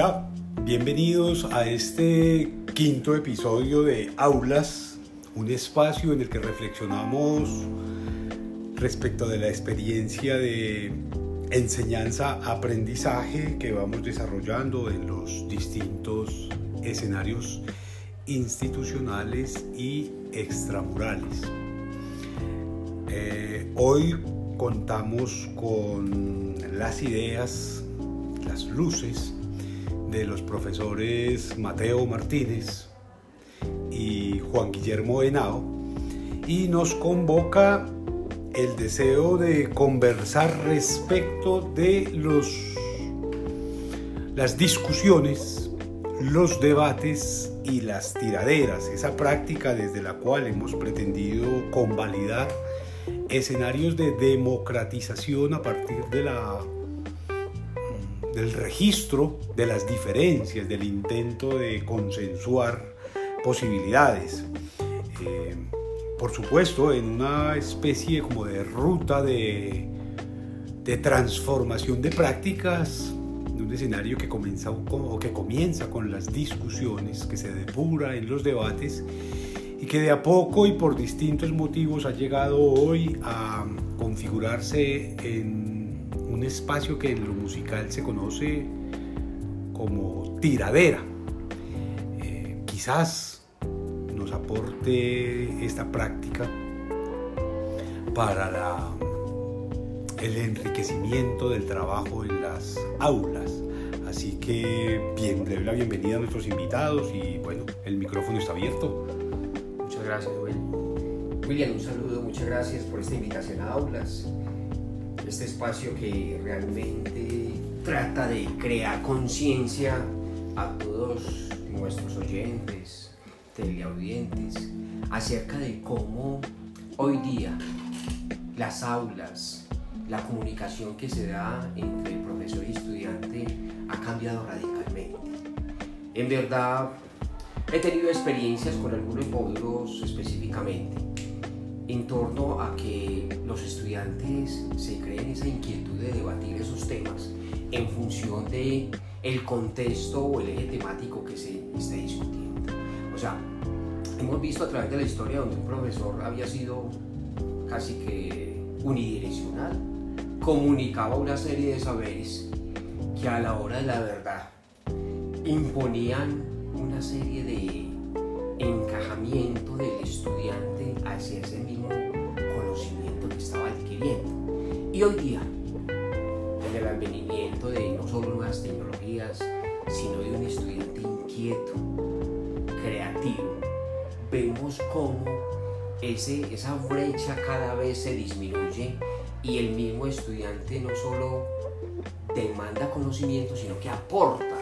Hola, bienvenidos a este quinto episodio de Aulas, un espacio en el que reflexionamos respecto de la experiencia de enseñanza-aprendizaje que vamos desarrollando en los distintos escenarios institucionales y extramurales. Eh, hoy contamos con las ideas, las luces de los profesores Mateo Martínez y Juan Guillermo Henao y nos convoca el deseo de conversar respecto de los las discusiones, los debates y las tiraderas, esa práctica desde la cual hemos pretendido convalidar escenarios de democratización a partir de la del registro de las diferencias, del intento de consensuar posibilidades. Eh, por supuesto, en una especie como de ruta de, de transformación de prácticas, de un escenario que comienza, o que comienza con las discusiones, que se depura en los debates y que de a poco y por distintos motivos ha llegado hoy a configurarse en un espacio que en lo musical se conoce como tiradera. Eh, quizás nos aporte esta práctica para el enriquecimiento del trabajo en las aulas. Así que bien, le doy la bienvenida a nuestros invitados y bueno, el micrófono está abierto. Muchas gracias, William. William, un saludo, muchas gracias por esta invitación a aulas este espacio que realmente trata de crear conciencia a todos nuestros oyentes, teleaudientes, acerca de cómo hoy día las aulas, la comunicación que se da entre el profesor y estudiante ha cambiado radicalmente. En verdad, he tenido experiencias con algunos módulos específicamente en torno a que los estudiantes se creen esa inquietud de debatir esos temas en función de el contexto o el eje temático que se esté discutiendo. O sea, hemos visto a través de la historia donde un profesor había sido casi que unidireccional, comunicaba una serie de saberes que a la hora de la verdad imponían una serie de encajamiento del estudiante hacia ese mismo conocimiento que estaba adquiriendo. Y hoy día, en el advenimiento de no solo nuevas tecnologías, sino de un estudiante inquieto, creativo, vemos cómo ese, esa brecha cada vez se disminuye y el mismo estudiante no solo demanda conocimiento, sino que aporta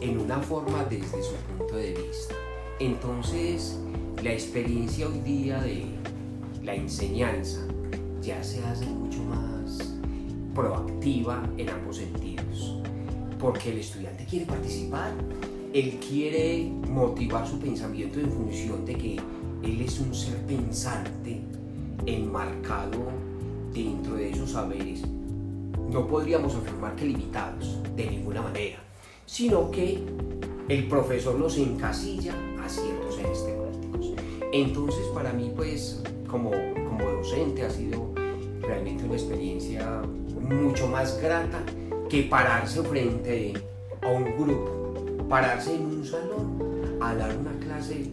en una forma desde su punto de vista. Entonces, la experiencia hoy día de la enseñanza ya se hace mucho más proactiva en ambos sentidos, porque el estudiante quiere participar, él quiere motivar su pensamiento en función de que él es un ser pensante enmarcado dentro de esos saberes. No podríamos afirmar que limitados, de ninguna manera, sino que el profesor los encasilla ciertos ejes temáticos. Entonces, para mí, pues, como, como docente, ha sido realmente una experiencia mucho más grata que pararse frente a un grupo, pararse en un salón a dar una clase,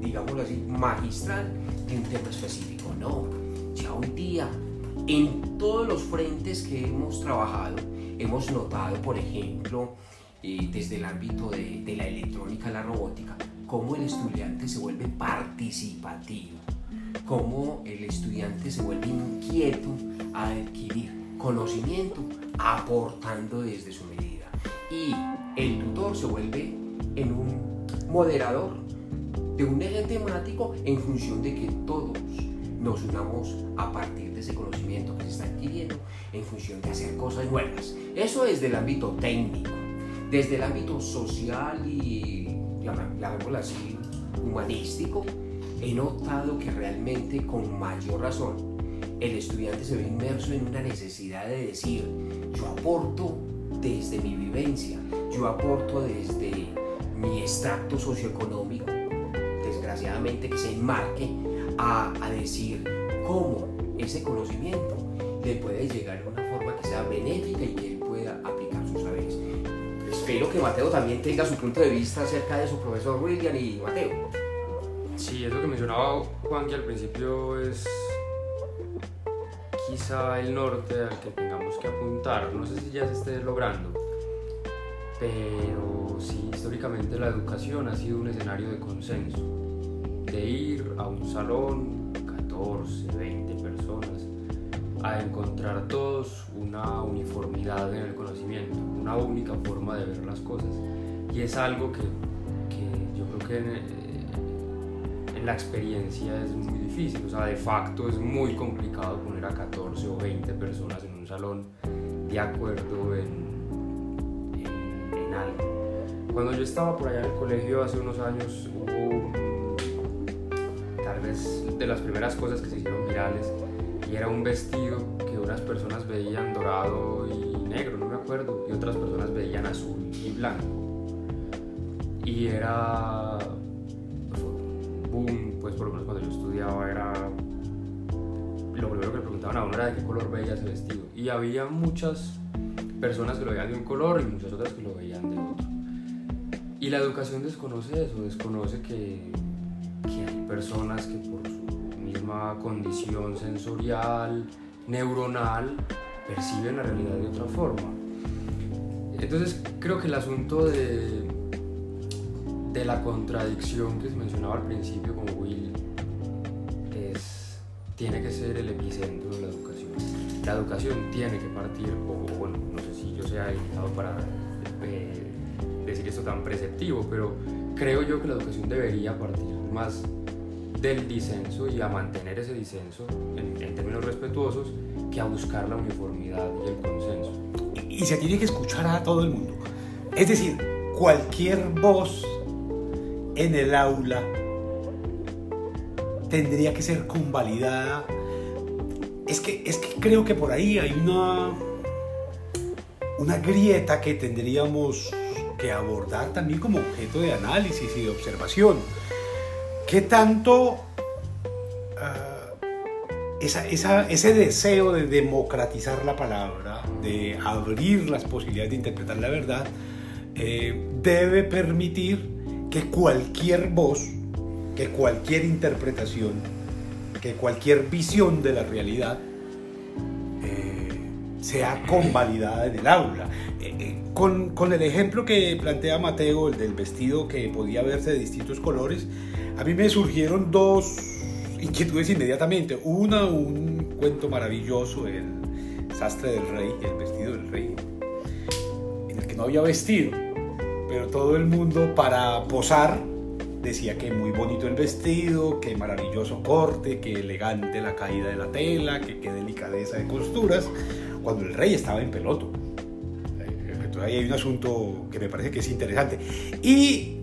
digámoslo así, magistral de un tema específico. No, ya hoy día, en todos los frentes que hemos trabajado, hemos notado, por ejemplo, eh, desde el ámbito de, de la electrónica, la robótica, cómo el estudiante se vuelve participativo, cómo el estudiante se vuelve inquieto a adquirir conocimiento aportando desde su medida. Y el tutor se vuelve en un moderador de un eje temático en función de que todos nos unamos a partir de ese conocimiento que se está adquiriendo en función de hacer cosas nuevas. Eso es del ámbito técnico, desde el ámbito social y llamémoslo así, humanístico, he notado que realmente con mayor razón el estudiante se ve inmerso en una necesidad de decir, yo aporto desde mi vivencia, yo aporto desde mi extracto socioeconómico, desgraciadamente que se enmarque a, a decir cómo ese conocimiento le puede llegar de una forma que sea benéfica y que Espero que Mateo también tenga su punto de vista acerca de su profesor William y Mateo. Sí, eso que mencionaba Juan que al principio es quizá el norte al que tengamos que apuntar. No sé si ya se esté logrando, pero sí, históricamente la educación ha sido un escenario de consenso, de ir a un salón, 14, 20 personas, a encontrar todos una uniformidad en el conocimiento, una única forma de ver las cosas. Y es algo que, yo creo que en, en, la experiencia es muy difícil, o sea, de facto es muy complicado poner a 14 o 20 personas en un salón de acuerdo en, en, en algo. Cuando yo estaba por allá en el colegio hace unos años hubo tal vez de las primeras cosas que se hicieron virales y era un vestido que unas personas veían dorado y negro, no me acuerdo, y otras personas veían azul y blanco. Y era boom, pues por lo menos cuando yo estudiaba era lo primero que le preguntaban a uno era de qué color veía ese vestido. Y había muchas personas que lo veían de un color y muchas otras que lo veían de otro. Y la educación desconoce eso, desconoce que, que hay personas que por su condición sensorial, neuronal, perciben la realidad de otra forma. Entonces creo que el asunto de, de la contradicción que se mencionaba al principio con Will es, tiene que ser el epicentro de la educación. La educación tiene que partir, o bueno, no sé si yo sea indicado para eh, decir esto tan preceptivo, pero creo yo que la educación debería partir más del disenso y a mantener ese disenso en, en, términos respetuosos que a buscar la uniformidad y el consenso. Y, y se tiene que escuchar a todo el mundo. Es decir, cualquier voz en el aula tendría que ser convalidada. Es que, es que creo que por ahí hay una, una grieta que tendríamos que abordar también como objeto de análisis y de observación. ¿Qué tanto esa, ese deseo de democratizar la palabra, de abrir las posibilidades de interpretar la verdad, eh, debe permitir que cualquier voz, que cualquier interpretación, que cualquier visión de la realidad eh, sea convalidada en el aula? Eh, con, con, el ejemplo que plantea Mateo, el del vestido que podía verse de distintos colores, a mí me surgieron dos inquietudes inmediatamente. Una, un cuento maravilloso, el sastre del rey, el vestido del rey, en el que no había vestido, pero todo el mundo para posar decía que muy bonito el vestido, que maravilloso corte, que elegante la caída de la tela, que qué delicadeza de costuras, cuando el rey estaba en peloto. Entonces ahí hay un asunto que me parece que es interesante. Y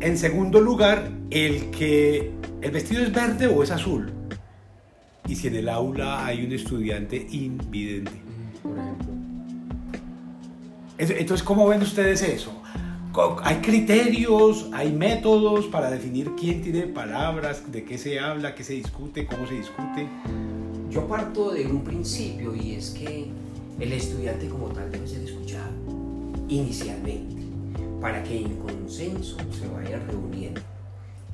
en segundo lugar, el que el vestido es verde o es azul. Y si en el aula hay un estudiante invidente. Por ejemplo. Entonces, ¿cómo ven ustedes eso? ¿Hay criterios, hay métodos para definir quién tiene palabras, de qué se habla, qué se discute, cómo se discute? Yo parto de un principio y es que el estudiante como tal debe ser escuchado inicialmente para que en consenso se vayan reuniendo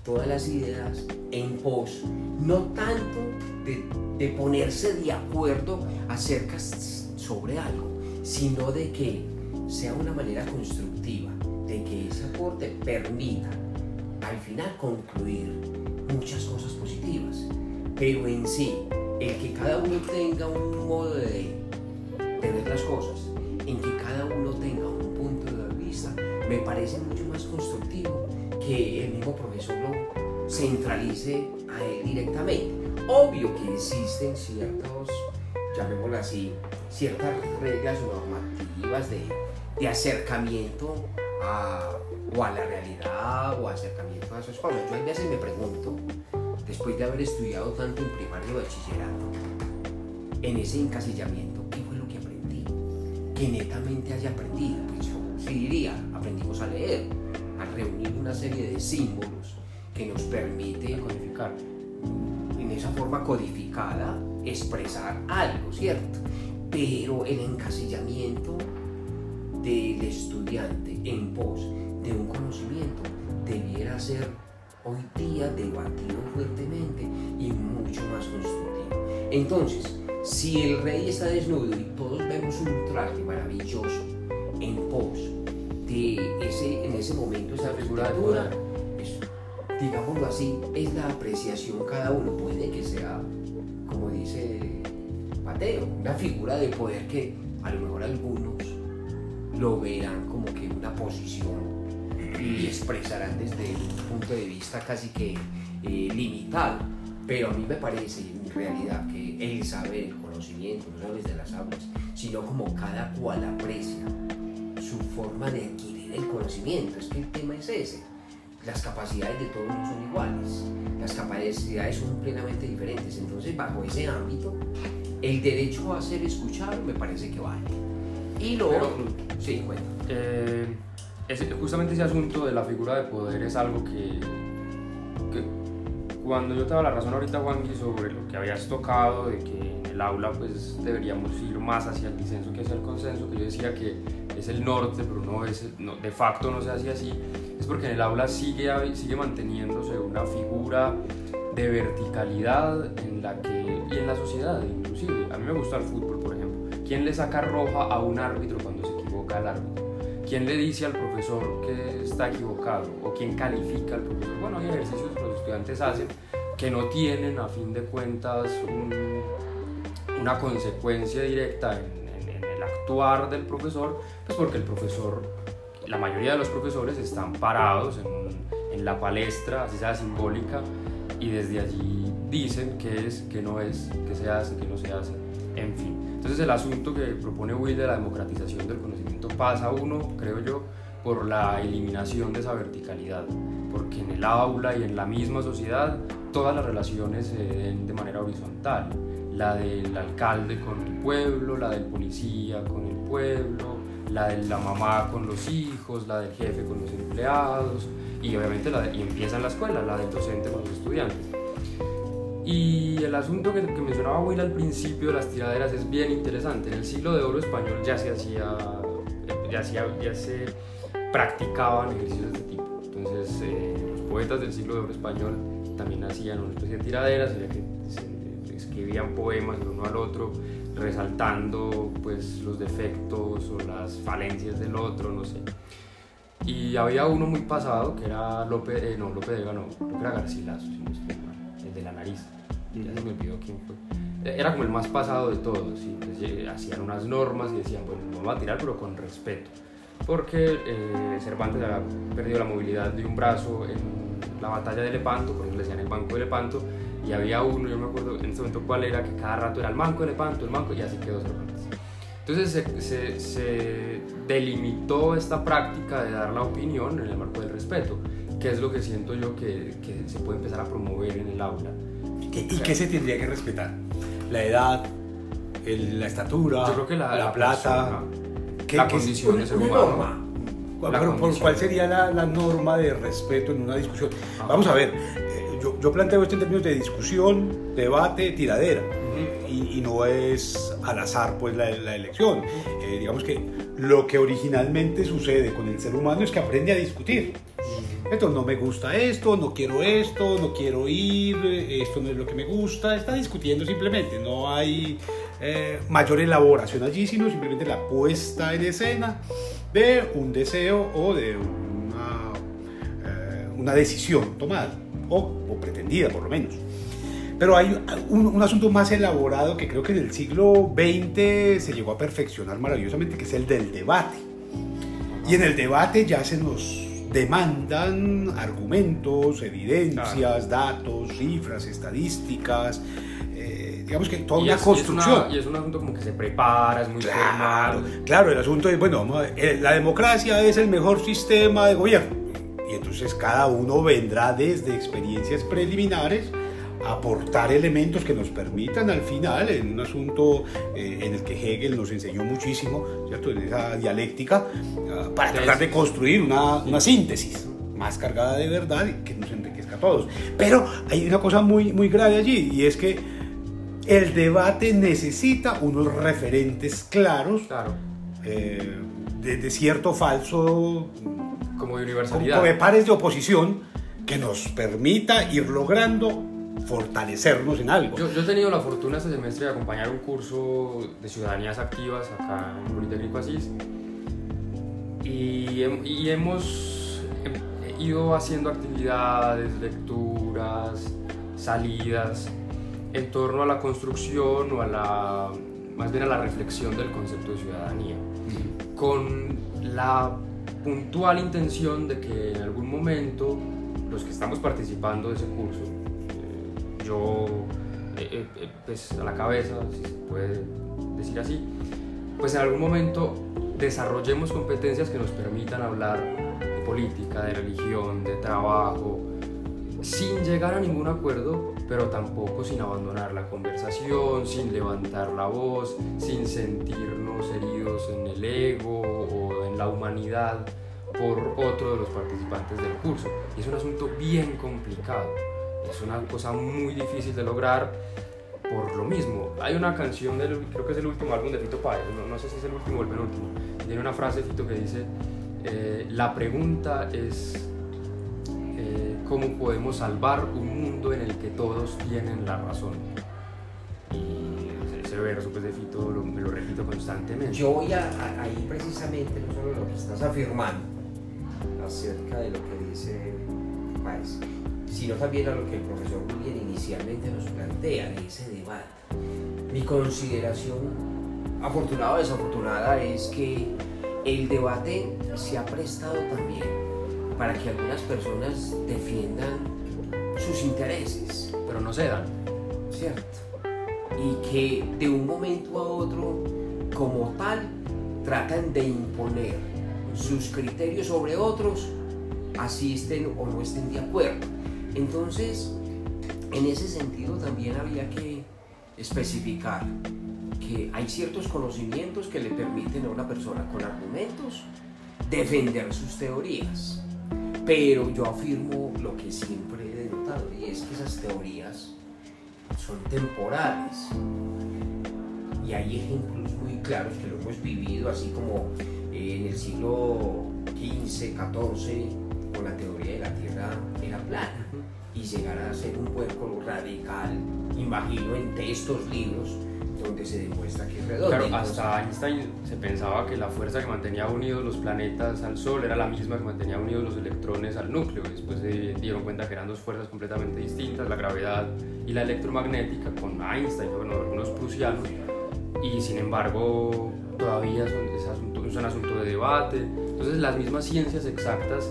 todas las ideas en pos, no tanto de, ponerse de acuerdo acerca sobre algo, sino de que sea una manera constructiva, de que ese aporte permita al final concluir muchas cosas positivas, pero en sí, el que cada uno tenga un modo de, de ver las cosas, en que cada uno tenga un me parece mucho más constructivo que el mismo profesor lo centralice a él directamente. Obvio que existen ciertos, llamémoslo así, ciertas reglas normativas de, de acercamiento a, o a la realidad o acercamiento a esas cosas. Yo a veces me pregunto, después de haber estudiado tanto en primario y bachillerato, en ese encasillamiento, ¿qué fue lo que aprendí? Que netamente haya aprendido. Pues yo sí diría, aprendimos a leer, a reunir una serie de símbolos que nos permite codificar. en esa forma codificada expresar algo, ¿cierto? Pero el encasillamiento del estudiante en pos de un conocimiento debiera ser hoy día debatido fuertemente y mucho más constructivo. Entonces, si el rey está desnudo y todos vemos un traje maravilloso en pos de ese, en ese momento, esa figura de poder, digámoslo así, es la apreciación cada uno. Puede que sea, como dice Mateo, una figura de poder que a lo mejor algunos lo verán como que una posición y expresarán desde un punto de vista casi que eh, limitado. Pero a mí me parece en realidad que el saber, el conocimiento, no solo desde las aulas, sino como cada cual aprecia su forma de adquirir el conocimiento. Es que el tema es ese. Las capacidades de todos no son iguales, las capacidades son plenamente diferentes. Entonces, bajo ese ámbito, el derecho a ser escuchado me parece que vale. Y lo Pero, otro, sí. Eh, ese- justamente ese asunto de la figura de poder es algo que, que cuando yo te daba la razón ahorita, Juanqui, sobre lo que habías tocado, de que en el aula pues deberíamos ir más hacia el disenso que hacia el consenso, que yo decía que es el norte, pero no es, no, de facto no se hace así, es porque en el aula sigue, sigue manteniéndose una figura de verticalidad en la que, y en la sociedad inclusive. A mí me gusta el fútbol, por ejemplo. ¿Quién le saca roja a un árbitro cuando se equivoca el árbitro? ¿Quién le dice al profesor que está equivocado? ¿O quién califica al profesor? Bueno, hay ejercicios que los estudiantes hacen que no tienen a fin de cuentas un- una consecuencia directa en actuar del profesor, pues porque el profesor, la mayoría de los profesores están parados en, en la palestra, así sea simbólica, y desde allí dicen qué es, qué no es, qué se hace, qué no se hace, en fin. Entonces el asunto que propone Will de la democratización del conocimiento pasa uno, creo yo, por la eliminación de esa verticalidad, porque en el aula y en la misma sociedad todas las relaciones se den de manera horizontal, la del alcalde con el pueblo, la del policía con el pueblo, la de la mamá con los hijos, la del jefe con los empleados y obviamente la de- y empieza en la escuela, la del docente con los estudiantes. Y el asunto que, que mencionaba Will al principio de las tiraderas es bien interesante. En el siglo de oro español ya se hacía, ya, hacía- ya se practicaban ejercicios de este tipo. Entonces, eh, los poetas del siglo de oro español también hacían una especie de tiraderas, la que se escribían poemas el uno al otro, resaltando pues, los defectos o las falencias del otro, no sé. Y había uno muy pasado que era Lope, eh, no, Lope de Vega, no, creo que era Garcilaso, si no estoy mal, el de la nariz. Ya se me olvidó quién fue. Eh, Era como el más pasado de todos, y pues, eh, hacían unas normas y decían, bueno, nos vamos a tirar, pero con respeto. Porque eh, Cervantes había perdido la movilidad de un brazo en la batalla de Lepanto, por eso le decían el banco de Lepanto, y había uno, yo me acuerdo en ese momento cuál era, que cada rato era el banco de Lepanto, el banco, y así quedó Cervantes. Entonces se, se- se delimitó esta práctica de dar la opinión en el marco del respeto, que es lo que siento yo que, que se puede empezar a promover en el aula. ¿Y qué se tendría que respetar? La edad, el- la estatura, Yo creo que la, la plata. persona, ¿Qué- la qué- condición de ser humano. norma. ¿Cuál, la pero por cuál sería la, la norma de respeto en una discusión? Vamos a ver, yo, yo planteo esto en términos de discusión, debate, tiradera. Y, y no es al azar pues la, la elección. Eh, digamos que lo que originalmente sucede con el ser humano es que aprende a discutir. Entonces, no me gusta esto, no quiero esto, no quiero ir, esto no es lo que me gusta. Está discutiendo simplemente, no hay eh, mayor elaboración allí, sino simplemente la puesta en escena de un deseo o de una, eh, una decisión tomada, o, o pretendida por lo menos. Pero hay un, un asunto más elaborado que creo que en el siglo XX se llegó a perfeccionar maravillosamente, que es el del debate. Y en el debate ya se nos demandan argumentos, evidencias, datos, cifras, estadísticas, eh, digamos que toda Y una es- y es construcción. una- Y es, un asunto como que se prepara, es muy Claro, formal. claro, el asunto es, bueno, vamos a ver, eh, la democracia es el mejor sistema de gobierno. Y entonces cada uno vendrá desde experiencias preliminares aportar elementos que nos permitan al final, en un asunto eh, en el que Hegel nos enseñó muchísimo, ¿cierto? en esa dialéctica, ah, para tratar de construir una, una, síntesis más cargada de verdad y que nos enriquezca a todos. Pero hay una cosa muy, muy grave allí, y es que el debate necesita unos referentes claros claro. Eh, de, de, cierto falso como de universalidad. como de pares de oposición que nos permita ir logrando fortalecernos en algo. Yo, yo, he tenido la fortuna este semestre de acompañar un curso de ciudadanías activas acá en Politécnico Asís. Y, y hemos ido haciendo actividades, lecturas, salidas en torno a la construcción o a la, más bien a la reflexión del concepto de ciudadanía, con la puntual intención de que en algún momento los que estamos participando de ese curso, eh, yo eh, eh, pues a la cabeza, si se puede decir así, pues en algún momento desarrollemos competencias que nos permitan hablar de política, de religión, de trabajo, sin llegar a ningún acuerdo, pero tampoco sin abandonar la conversación, sin levantar la voz, sin sentirnos heridos en el ego la humanidad por otro de los participantes del curso. Y es un asunto bien complicado, es una cosa muy difícil de lograr por lo mismo. Hay una canción, del, creo que es el último álbum de Fito Páez, no, no sé si es el último o el penúltimo, tiene una frase Fito que dice, eh, la pregunta es cómo podemos salvar un mundo en el que todos tienen la razón. Pues, de Fito lo, me lo repito constantemente. Yo voy a, a, ahí precisamente, no solo lo que estás afirmando acerca de lo que dice Páez, sino también a lo que el profesor William inicialmente nos plantea, de ese debate. Mi consideración, afortunada o desafortunada, es que el debate se ha prestado también para que algunas personas defiendan sus intereses. Pero no se dan. Cierto. Y que de un momento a otro, como tal, tratan de imponer sus criterios sobre otros, así estén o no estén de acuerdo. Entonces, en ese sentido también había que especificar que hay ciertos conocimientos que le permiten a una persona con argumentos defender sus teorías. Pero yo afirmo lo que siempre he denotado y es que esas teorías son temporales. Y hay ejemplos muy claros que lo hemos vivido, así como en el siglo XV, XIV, con la teoría de la Tierra era plana y llegar a ser un pueblo radical, imagino en textos, libros, donde se demuestra que es redondo. Claro, hasta Einstein se pensaba que la fuerza que mantenía unidos los planetas al Sol era la misma que mantenía unidos los electrones al núcleo. Después se dieron cuenta que eran dos fuerzas completamente distintas, la gravedad y la electromagnética, con Einstein, bueno, algunos prusianos, y sin embargo todavía son, es, asunto, es un asunto de debate. Entonces las mismas ciencias exactas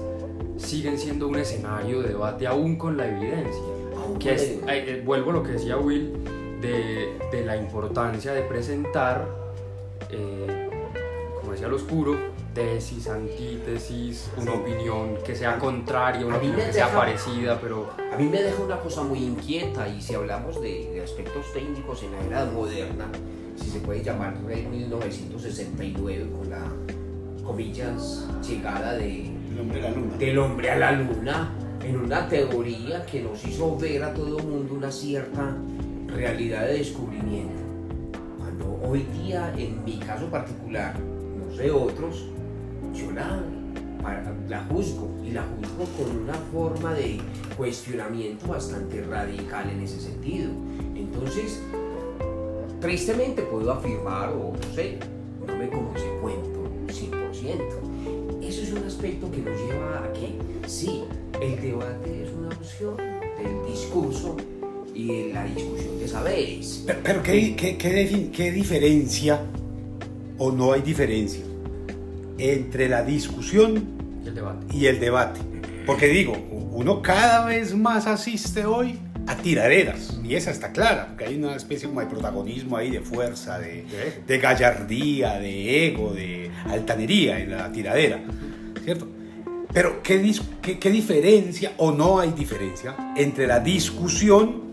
siguen siendo un escenario de debate aún con la evidencia. Que es, eh, vuelvo a lo que decía Will, de, de la importancia de presentar, eh, como decía el oscuro, tesis, antítesis, una opinión que sea contraria, una opinión que sea parecida, pero... A mí me deja una cosa muy inquieta y si hablamos de, de aspectos técnicos en la era moderna, si se puede llamar en 1969 con la, comillas, llegada de, hombre a la luna. del hombre a la luna, en una teoría que nos hizo ver a todo el mundo una cierta realidad de descubrimiento. Cuando hoy día, en mi caso particular, no sé otros, yo la, juzgo y la juzgo con una forma de cuestionamiento bastante radical en ese sentido. Entonces, tristemente puedo afirmar, o no sé, no me como ese cuento 100%. Eso es un aspecto que nos lleva a que, sí, el debate es una opción del discurso y en la discusión de saberes. Pero, pero ¿qué, qué, qué, ¿qué diferencia o no hay diferencia entre la discusión y el debate? y el debate? Porque digo, uno cada vez más asiste hoy a tiraderas, y esa está clara, porque hay una especie como de protagonismo ahí, de fuerza, de, de gallardía, de ego, de altanería en la tiradera, ¿cierto? Pero ¿qué, qué, qué diferencia o no hay diferencia entre la discusión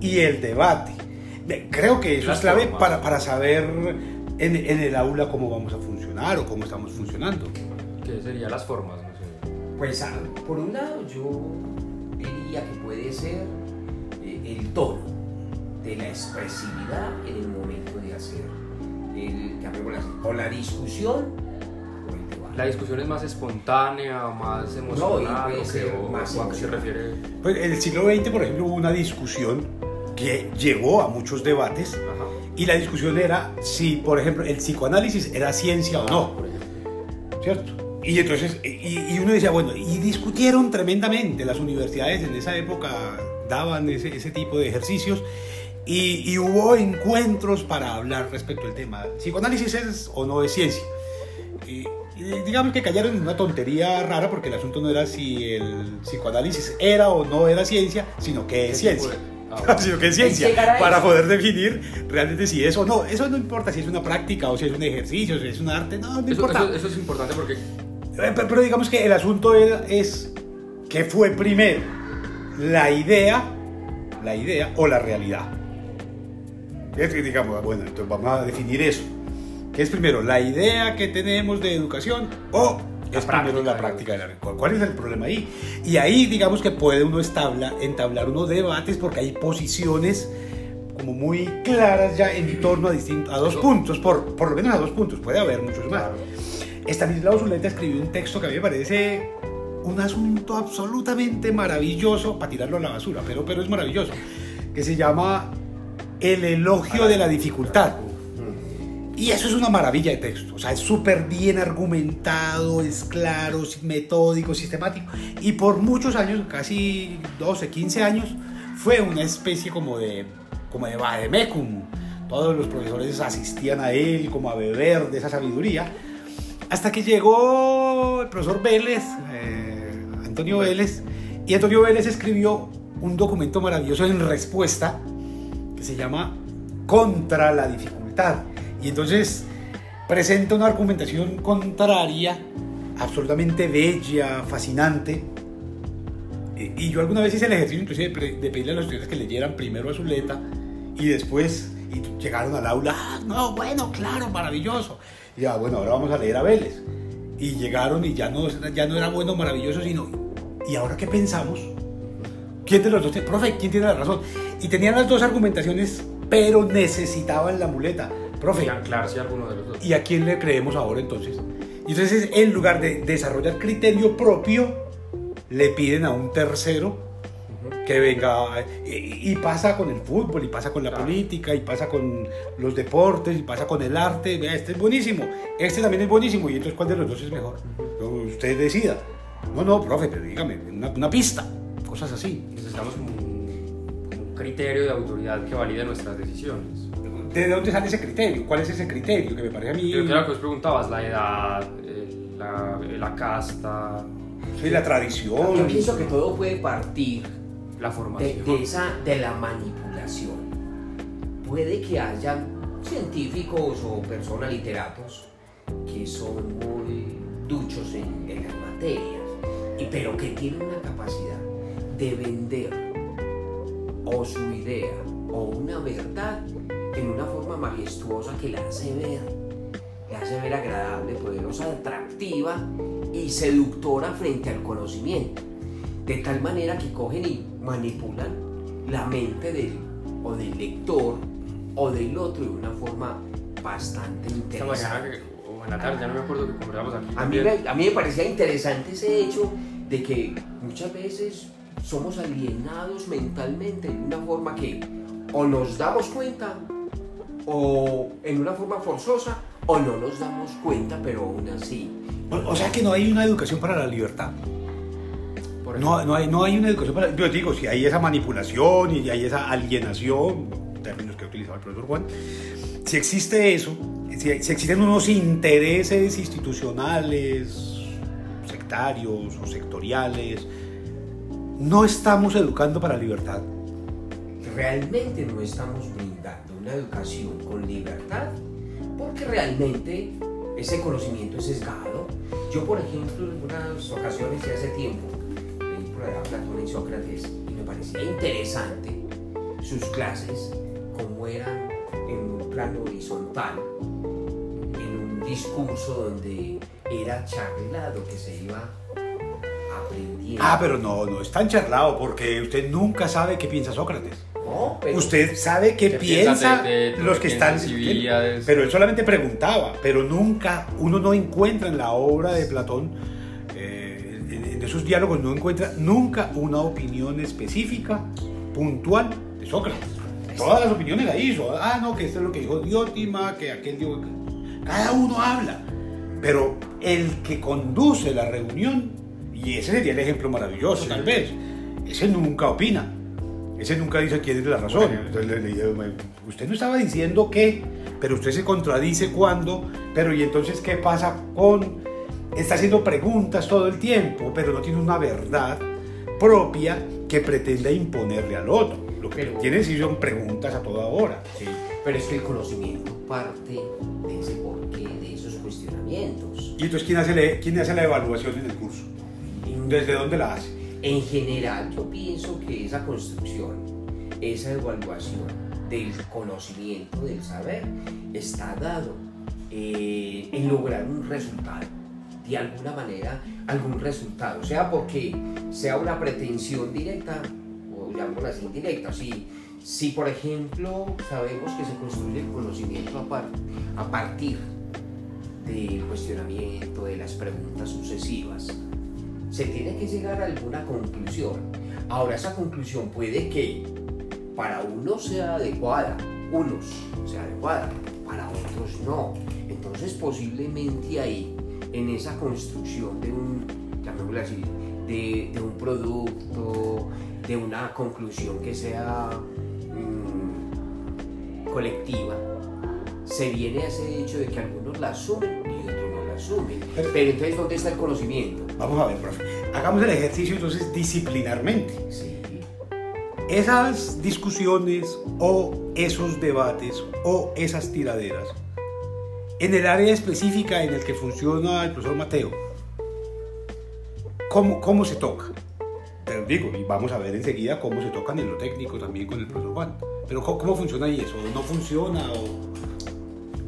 y el debate. Creo que eso es clave para, para saber en, en el aula cómo vamos a funcionar o cómo estamos funcionando. ¿Qué serían las formas? No sé. Pues ah, por un lado yo diría que puede ser eh, el tono de la expresividad en el momento de hacer el, o la discusión. ¿La discusión es más espontánea, más emocional? puede o qué? ser ¿O- más o a qué se refiere? Pues en el siglo XX, por ejemplo, hubo una discusión que llevó a muchos debates Ajá. y la discusión era si, por ejemplo, el psicoanálisis era ciencia o no. Por ejemplo. ¿cierto? Y entonces, y, y uno decía, bueno, y discutieron tremendamente, las universidades en esa época daban ese, ese tipo de ejercicios y, y hubo encuentros para hablar respecto al tema, ¿psicoanálisis es o no es ciencia? Y, y digamos que cayeron en una tontería rara porque el asunto no era si el psicoanálisis era o no era ciencia, sino que es ¿Qué tipo ciencia. Bueno. sino que es ciencia, para eso. poder definir realmente si es o no. Eso no importa si es una práctica o si es un ejercicio, si es un arte, no, no Eso, importa. eso- eso es importante porque Eh, Pero, pero digamos que el asunto es, es qué fue primero, la idea, la idea o la realidad. Es que digamos, bueno, entonces vamos a definir eso. ¿Qué es primero, la idea que tenemos de educación o La es primero la práctica de la ¿Cuál cuál es el problema ahí? Y ahí digamos que puede uno establa, entablar unos debates porque hay posiciones como muy claras ya en torno a, distin- a dos Eso. puntos, por, por lo menos a dos puntos, puede haber muchos más. Claro. Estanislao Zuleta escribió un texto que a mí me parece un asunto absolutamente maravilloso para tirarlo a la basura, pero, pero es maravilloso, que se llama El elogio de la dificultad. Y eso es una maravilla de texto, o sea, es súper bien argumentado, es claro, es metódico, sistemático, y por muchos años, casi 12, 15 años, fue una especie como de, como de vademecum. Todos los profesores asistían a él como a beber de esa sabiduría, hasta que llegó el profesor Vélez, eh, Antonio Vélez, y Antonio Vélez escribió un documento maravilloso en respuesta que se llama Contra la dificultad. Y entonces presenta una argumentación contraria, absolutamente bella, fascinante. Y y yo alguna vez hice el ejercicio inclusive de pedirle a los estudiantes que leyeran primero a Zuleta y después y llegaron al aula, "Ah, no, bueno, claro, maravilloso. Y ya, bueno, ahora vamos a leer a Vélez. Y llegaron y ya no, ya no era bueno, maravilloso, sino, ¿y ahora qué pensamos? ¿Quién de los dos profe, quién tiene la razón? Y tenían las dos argumentaciones, pero necesitaban la muleta. Profe, y anclarse a alguno de los dos. ¿y a quién le creemos ahora entonces? Y entonces, en lugar de desarrollar criterio propio, le piden a un tercero que venga. Y, y pasa con el fútbol, y pasa con la Claro. política, y pasa con los deportes, y pasa con el arte. Vea, este es buenísimo, este también es buenísimo. Y entonces, ¿cuál de los dos es mejor? Usted decida. No, no, profe, pero dígame, una, una pista, cosas así. Necesitamos un, un criterio de autoridad que valide nuestras decisiones. ¿De dónde sale ese criterio? ¿Cuál es ese criterio? Que me parece a mí. Yo creo que os preguntabas la edad, el- la, la casta, Sí, la tradición. Yo pienso que todo puede partir la de, formación. de esa, de la manipulación. Puede que haya científicos o personas literatos que son muy duchos en, en las materias, y, pero que tienen una capacidad de vender o su idea o una verdad en una forma majestuosa que la hace ver, la hace ver agradable, poderosa, atractiva y seductora frente al conocimiento de tal manera que cogen y manipulan la mente del o del lector o del otro de una forma bastante interesante. o en la tarde, ya no me acuerdo que conversábamos aquí. A mí, me, a mí me parecía interesante ese hecho de que muchas veces somos alienados mentalmente de una forma que o nos damos cuenta o en una forma forzosa o no nos damos cuenta, pero aún así. O, o sea que no hay una educación para la libertad. Por No, no, hay, no hay una educación para... Yo digo, si hay esa manipulación y hay esa alienación, términos que ha utilizado el profesor Juan, si existe eso, si, si existen unos intereses institucionales, sectarios o sectoriales, no estamos educando para la libertad. realmente no estamos brindando una educación con libertad, porque realmente ese conocimiento es sesgado. Yo, por ejemplo, en algunas ocasiones de hace tiempo, leí por allá a Platón y Sócrates y me parecía interesante sus clases como eran en un plano horizontal, en un discurso donde era charlado que se iba aprendiendo. Ah, pero no, no es tan charlado porque usted nunca sabe qué piensa Sócrates. No, pero- Usted sabe qué ¿Qué piensa los lo que están. Pero él solamente preguntaba, pero nunca, uno no encuentra en la obra de Platón, eh, en, en esos diálogos no encuentra nunca una opinión específica, puntual de Sócrates. Todas las opiniones la hizo. Ah, no, que esto es lo que dijo Diótima, que aquel dijo. Cada uno habla. Pero el que conduce la reunión, y ese sería el ejemplo maravilloso, Sí. tal vez, ese nunca opina. Ese nunca dice quién es la razón. Entonces le, le usted no estaba diciendo qué, pero usted se contradice cuando, pero y entonces qué pasa con, está haciendo preguntas todo el tiempo, pero no tiene una verdad propia que pretenda imponerle al otro. Lo que Pero- tiene sí son preguntas a toda hora. Sí, pero es que el conocimiento parte de ese porqué, de esos cuestionamientos. Y entonces, ¿quién hace, quién hace la evaluación en el curso? ¿Desde dónde la hace? En general, yo pienso que esa construcción, esa evaluación del conocimiento, del saber, está dado eh, en lograr un resultado. De alguna manera, algún resultado. Sea porque sea una pretensión directa o llamémosla así indirecta. Si, si, por ejemplo, sabemos que se construye el conocimiento a, par- a partir del cuestionamiento, de las preguntas sucesivas, se tiene que llegar a alguna conclusión. Ahora esa conclusión puede que para unos sea adecuada, unos sea adecuada, para otros no. Entonces posiblemente ahí, en esa construcción de un, llamémoslo de un producto, de una conclusión que sea mm, colectiva, se viene a ese hecho de que algunos la asumen Pero- Pero entonces, ¿dónde está el conocimiento? Vamos a ver, profe. Hagamos el ejercicio entonces disciplinarmente. Sí. Esas discusiones o esos debates o esas tiraderas en el área específica en el que funciona el profesor Mateo, ¿cómo, cómo se toca? Pero digo, y vamos a ver enseguida cómo se tocan en lo técnico también con el profesor Juan. Pero ¿cómo, cómo funciona ahí eso? ¿No funciona? O...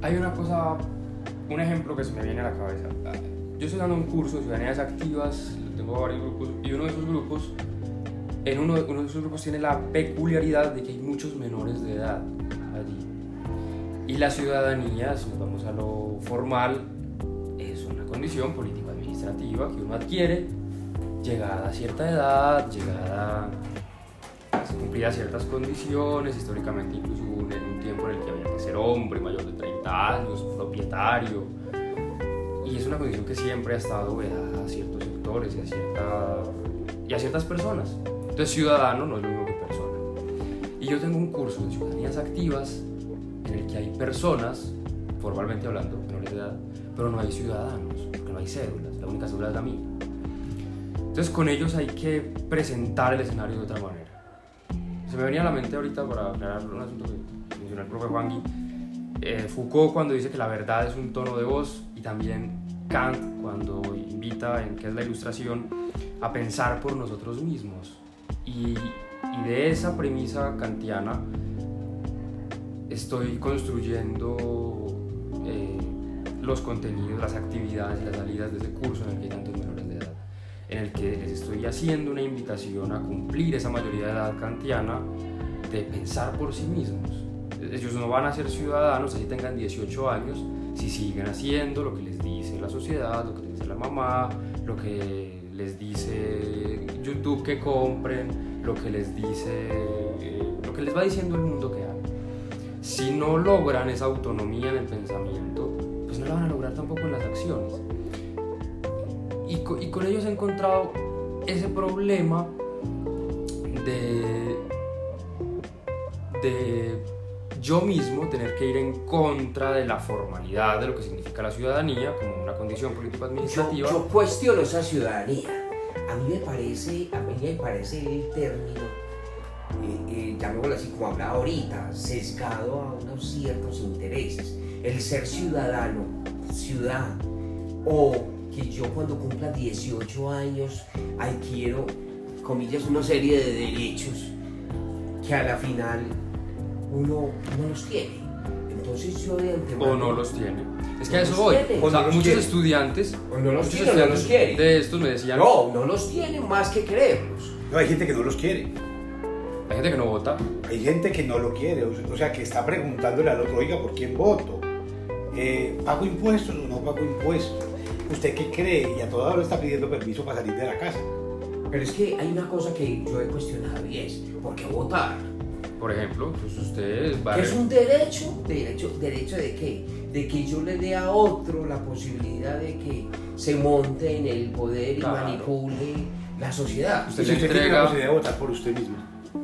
Hay una cosa, un ejemplo que se me viene a la cabeza. Yo estoy dando un curso de ciudadanías activas, tengo varios grupos, y uno de esos grupos, en uno, de esos grupos tiene la peculiaridad de que hay muchos menores de edad allí. Y la ciudadanía, si nos vamos a lo formal, es una condición político-administrativa que uno adquiere llegada a cierta edad, llegada a cumplir a ciertas condiciones, históricamente incluso en un tiempo en el que había que ser hombre, mayor de 30 propietario. Y es una condición que siempre ha estado vedada a ciertos sectores y a, cierta, y a ciertas personas. Entonces ciudadano no es lo mismo que persona. Y yo tengo un curso de ciudadanías activas en el que hay personas, formalmente hablando, menores de edad, pero no hay ciudadanos, porque no hay cédulas, la única cédula es la mía. Entonces con ellos hay que presentar el escenario de otra manera. Se me venía a la mente ahorita para aclarar un asunto que mencionó el profe Juangui. Eh, Foucault cuando dice que la verdad es un tono de voz y también Kant cuando invita en qué es la ilustración a pensar por nosotros mismos. Y, y de esa premisa kantiana estoy construyendo eh, los contenidos, las actividades las salidas de ese curso en el que hay tantos menores de edad, en el que les estoy haciendo una invitación a cumplir esa mayoría de edad kantiana de pensar por sí mismos. Ellos no van a ser ciudadanos así tengan 18 años si siguen haciendo lo que les dice la sociedad, lo que les dice la mamá, lo que les dice YouTube que compren, lo que les dice, eh, lo que les va diciendo el mundo que hagan. Si no logran esa autonomía en el pensamiento, pues no la van a lograr tampoco en las acciones. Y, co- y con ellos he encontrado ese problema de, de yo mismo tener que ir en contra de la formalidad de lo que significa la ciudadanía como una condición Yo, político-administrativa. yo cuestiono esa ciudadanía. A mí me parece, a mí me parece el término, eh, eh, llamémoslo así como hablaba ahorita, sesgado a unos ciertos intereses. El ser ciudadano, ciudad, o que yo cuando cumpla 18 años adquiero, comillas, una serie de derechos que a la final uno no los tiene. Entonces yo de antemano... O no los tiene. Es que a eso voy. tiene. O sea, muchos estudiantes, O no los muchos tiene o no los estudiantes quiere. de estos me decían, No, no los tiene más que quererlos. No, hay gente que no los quiere. hay gente que no vota. Hay gente que no lo quiere, o o sea, que está preguntándole al otro, oiga, ¿por quién voto? Eh, ¿Pago impuestos o no pago impuestos? ¿Usted qué cree? Y a toda hora está pidiendo permiso para salir de la casa. Pero es que hay una cosa que yo he cuestionado y es, ¿por qué votar? Por ejemplo, pues ustedes van Que es un derecho, derecho, derecho de qué? De que yo le dé a otro la posibilidad de que se monte en el poder y Claro. manipule la sociedad. Usted Y si le usted tiene la posibilidad de votar por usted mismo,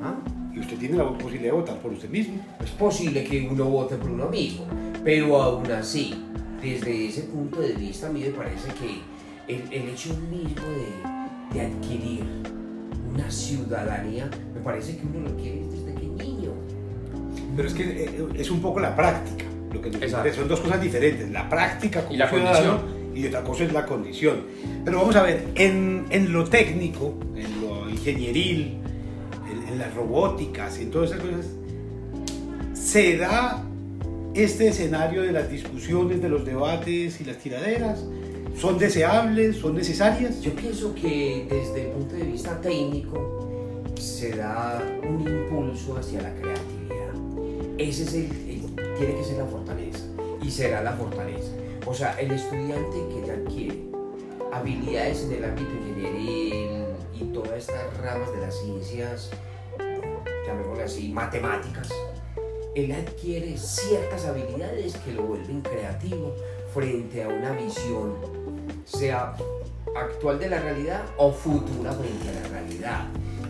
¿Ah? y usted tiene la posibilidad de votar por usted mismo, Es posible que uno vote por uno mismo, pero aún así, desde ese punto de vista, a mí me parece que el, el hecho mismo de, de adquirir una ciudadanía, me parece que uno lo quiere. Pero es que eh, es un poco la práctica. Lo que nos son dos cosas diferentes, la práctica como Y la ciudadano y otra cosa es la condición. Pero vamos a ver, en, en lo técnico, en lo ingenieril, en, en las robóticas, en todas esas cosas, se da este escenario de las discusiones, de los debates y las tiraderas. ¿Son deseables? ¿Son necesarias? Yo pienso que desde el punto de vista técnico se da un impulso hacia la creatividad. Ese es el, el- tiene que ser la fortaleza y será la fortaleza. O sea, el estudiante que adquiere habilidades en el ámbito ingenieril y todas estas ramas de las ciencias, llamémosle así, matemáticas, él adquiere ciertas habilidades que lo vuelven creativo frente a una visión, sea actual de la realidad o futura frente a la realidad,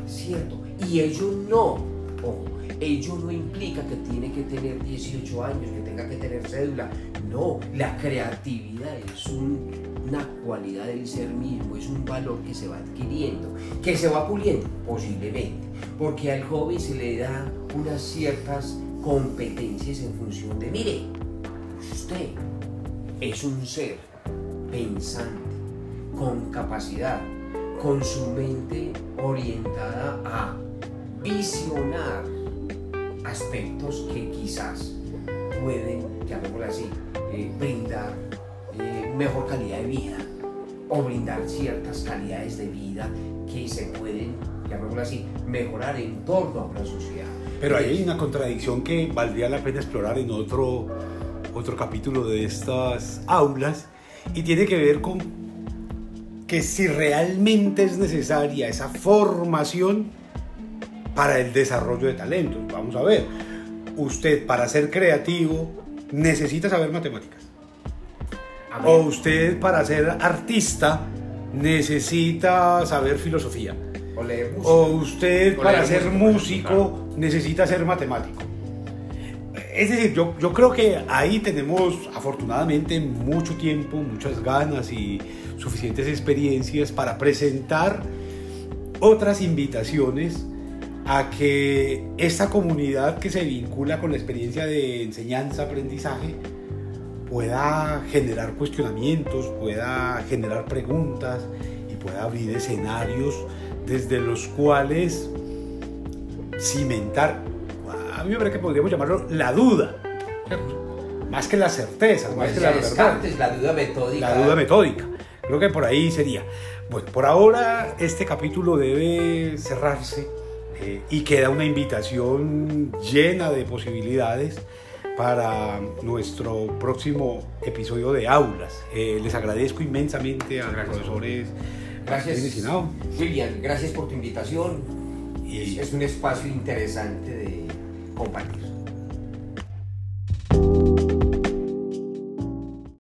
¿cierto? Y ello no, ojo, ello no implica que tiene que tener 18 años, que tenga que tener cédula, no, la creatividad es un- una cualidad del ser mismo, es un valor que se va adquiriendo, que se va puliendo, posiblemente, porque al joven se le da unas ciertas competencias en función de, mire, usted es un ser pensante, con capacidad, con su mente orientada a visionar aspectos que quizás pueden, llamémoslo así, eh, brindar eh, mejor calidad de vida o brindar ciertas calidades de vida que se pueden, llamémoslo así, mejorar en torno a una sociedad. Pero ahí hay una contradicción que valdría la pena explorar en otro, otro capítulo de estas aulas y tiene que ver con que si realmente es necesaria esa formación para el desarrollo de talentos. Vamos a ver, usted para ser creativo necesita saber matemáticas. O usted para ser artista necesita saber filosofía. o leer. O usted O para ser música, músico necesita ser matemático. Es decir, yo, yo creo que ahí tenemos afortunadamente mucho tiempo, muchas ganas y suficientes experiencias para presentar otras invitaciones a que esta comunidad que se vincula con la experiencia de enseñanza-aprendizaje pueda generar cuestionamientos, pueda generar preguntas y pueda abrir escenarios desde los cuales cimentar, a mí me parece que podríamos llamarlo la duda, más que la certeza, Como más que decía la verdad la duda metódica. la duda metódica. Creo que por ahí sería. Bueno, por ahora este capítulo debe cerrarse eh, y queda una invitación llena de posibilidades para nuestro próximo episodio de aulas. Eh, les agradezco inmensamente a los profesores Gracias. William. Gracias por tu invitación. Y- Es, es un espacio interesante de compartir.